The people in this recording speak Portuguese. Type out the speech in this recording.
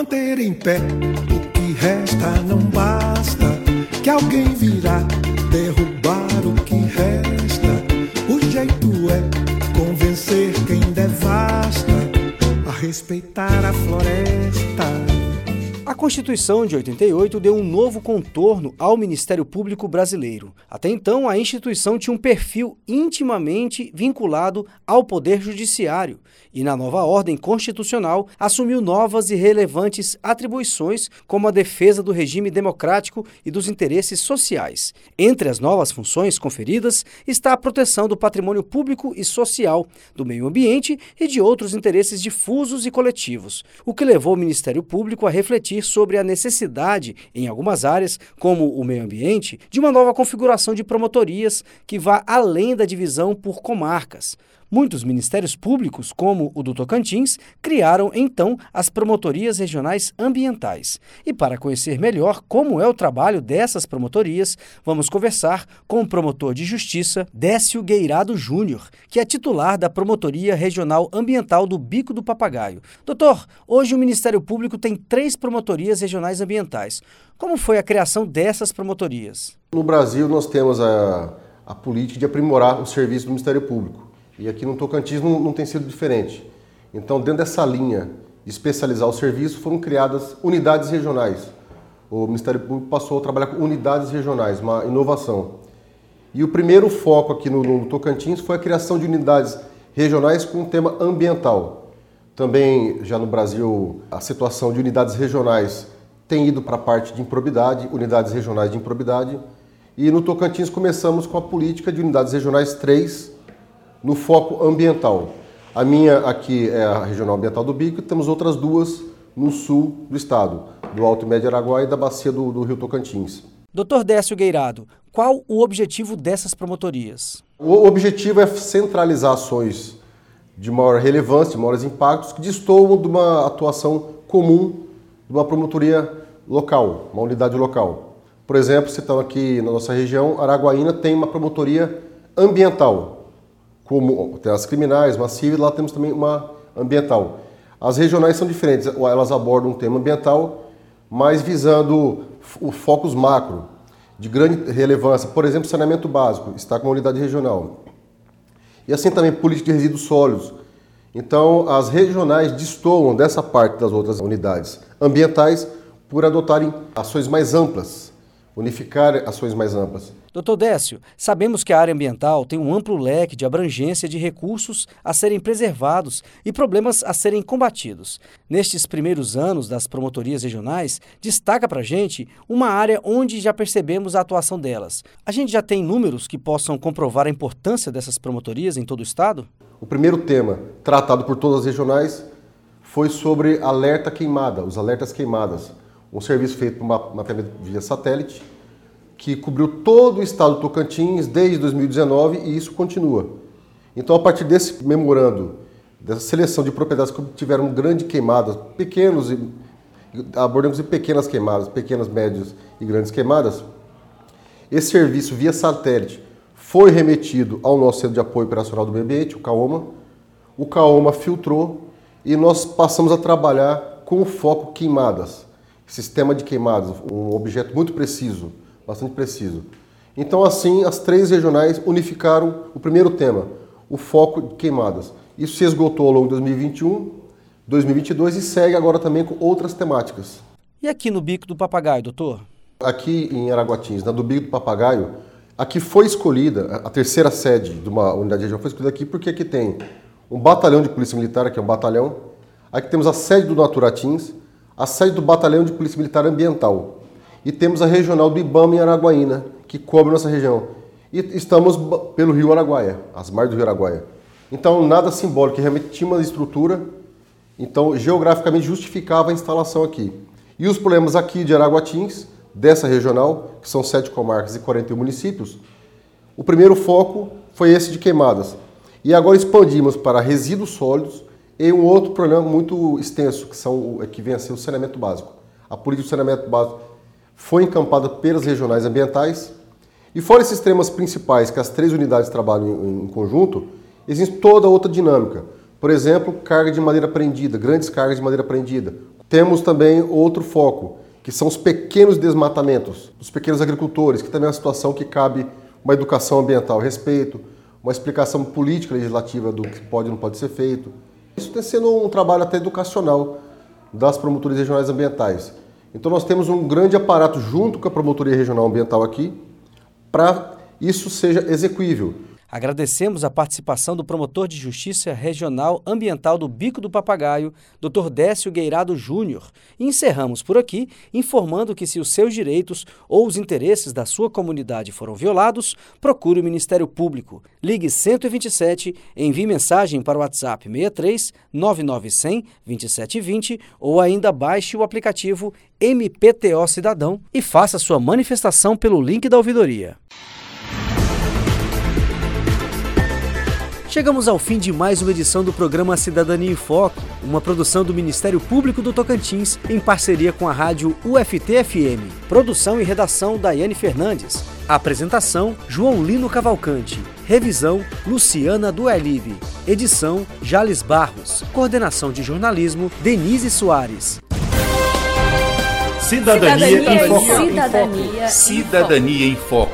Manter em pé o que resta não basta. Que alguém virá derrubar o que resta. O jeito é convencer quem devasta a respeitar a floresta. Constituição de 88 deu um novo contorno ao Ministério Público Brasileiro. Até então, a instituição tinha um perfil intimamente vinculado ao Poder Judiciário e, na nova ordem constitucional, assumiu novas e relevantes atribuições, como a defesa do regime democrático e dos interesses sociais. Entre as novas funções conferidas está a proteção do patrimônio público e social, do meio ambiente e de outros interesses difusos e coletivos, o que levou o Ministério Público a refletir sobre a necessidade, em algumas áreas, como o meio ambiente, de uma nova configuração de promotorias que vá além da divisão por comarcas. Muitos ministérios públicos, como o do Tocantins, criaram então as promotorias regionais ambientais. E para conhecer melhor como é o trabalho dessas promotorias, vamos conversar com o promotor de justiça Décio Gueirado Júnior, que é titular da Promotoria Regional Ambiental do Bico do Papagaio. Doutor, hoje o Ministério Público tem três promotorias regionais ambientais. Como foi a criação dessas promotorias? No Brasil, nós temos a, a política de aprimorar o serviço do Ministério Público. E aqui no Tocantins não, não tem sido diferente. Então, dentro dessa linha de especializar o serviço, foram criadas unidades regionais. O Ministério Público passou a trabalhar com unidades regionais, uma inovação. E o primeiro foco aqui no, no Tocantins foi a criação de unidades regionais com o tema ambiental. Também, já no Brasil, a situação de unidades regionais tem ido para a parte de improbidade, unidades regionais de improbidade. E no Tocantins começamos com a política de unidades regionais 3, no foco ambiental. A minha aqui é a Regional Ambiental do Bico temos outras duas no sul do estado, do Alto e Médio Araguaia e da bacia do, do Rio Tocantins. Doutor Décio Gueirado, qual o objetivo dessas promotorias? O objetivo é centralizar ações de maior relevância, de maiores impactos, que destoam de uma atuação comum de uma promotoria local, uma unidade local. Por exemplo, citando aqui na nossa região, Araguaína tem uma promotoria ambiental, como tem as criminais, uma civil, lá temos também uma ambiental. As regionais são diferentes, elas abordam um tema ambiental, mas visando o focos macro, de grande relevância. Por exemplo, saneamento básico, está com uma unidade regional. E assim também política de resíduos sólidos. Então, as regionais destoam dessa parte das outras unidades ambientais por adotarem ações mais amplas, unificar ações mais amplas. Doutor Décio, sabemos que a área ambiental tem um amplo leque de abrangência de recursos a serem preservados e problemas a serem combatidos. Nestes primeiros anos das promotorias regionais, destaca para a gente uma área onde já percebemos a atuação delas. A gente já tem números que possam comprovar a importância dessas promotorias em todo o estado? O primeiro tema tratado por todas as regionais foi sobre alerta queimada, os alertas queimadas. Um serviço feito por uma via satélite que cobriu todo o estado do Tocantins desde 2019 e isso continua. Então, a partir desse memorando, dessa seleção de propriedades que tiveram grande queimadas, pequenos e abordamos em pequenas queimadas, pequenas, médias e grandes queimadas, esse serviço via satélite foi remetido ao nosso Centro de Apoio Operacional do Meio Ambiente, o CAOMA. O CAOMA filtrou e nós passamos a trabalhar com o foco queimadas. Sistema de queimadas, um objeto muito preciso, bastante preciso. Então, assim, as três regionais unificaram o primeiro tema, o foco de queimadas. Isso se esgotou ao longo de 2021, 2022 e segue agora também com outras temáticas. E aqui no Bico do Papagaio, doutor? Aqui em Araguatins, na do Bico do Papagaio, aqui foi escolhida, a terceira sede de uma unidade regional foi escolhida aqui porque aqui tem um batalhão de polícia militar, que é um batalhão, aqui temos a sede do Naturatins, a sede do batalhão de polícia militar ambiental, e temos a regional do IBAMA em Araguaína, que cobre nossa região. E estamos pelo rio Araguaia, as margens do rio Araguaia. Então, nada simbólico, realmente tinha uma estrutura, então geograficamente justificava a instalação aqui. E os problemas aqui de Araguatins, dessa regional, que são sete comarcas e 41 municípios, o primeiro foco foi esse de queimadas. E agora expandimos para resíduos sólidos e um outro problema muito extenso, que, são, que vem a ser o saneamento básico. A política de saneamento básico foi encampada pelas regionais ambientais. E fora esses temas principais, que as três unidades trabalham em, em conjunto, existe toda outra dinâmica. Por exemplo, carga de madeira prendida, grandes cargas de madeira prendida. Temos também outro foco, que são os pequenos desmatamentos, dos pequenos agricultores, que também é uma situação que cabe uma educação ambiental a respeito, uma explicação política legislativa do que pode e não pode ser feito. Isso tem sido um trabalho até educacional das promotorias regionais ambientais. Então nós temos um grande aparato junto com a promotoria regional ambiental aqui para isso seja execuível. Agradecemos a participação do promotor de Justiça Regional Ambiental do Bico do Papagaio, Dr. Décio Gueirado Júnior, e encerramos por aqui informando que se os seus direitos ou os interesses da sua comunidade foram violados, procure o Ministério Público. Ligue 127, envie mensagem para o WhatsApp 63 99100 2720 ou ainda baixe o aplicativo MPTO Cidadão e faça sua manifestação pelo link da ouvidoria. Chegamos ao fim de mais uma edição do programa Cidadania em Foco, uma produção do Ministério Público do Tocantins em parceria com a rádio UFT-FM. Produção e redação Daiane Fernandes. Apresentação João Lino Cavalcante. Revisão Luciana Duelib. Edição Jales Barros. Coordenação de jornalismo Denise Soares. Cidadania, Cidadania em Foco. Cidadania, Cidadania em Foco.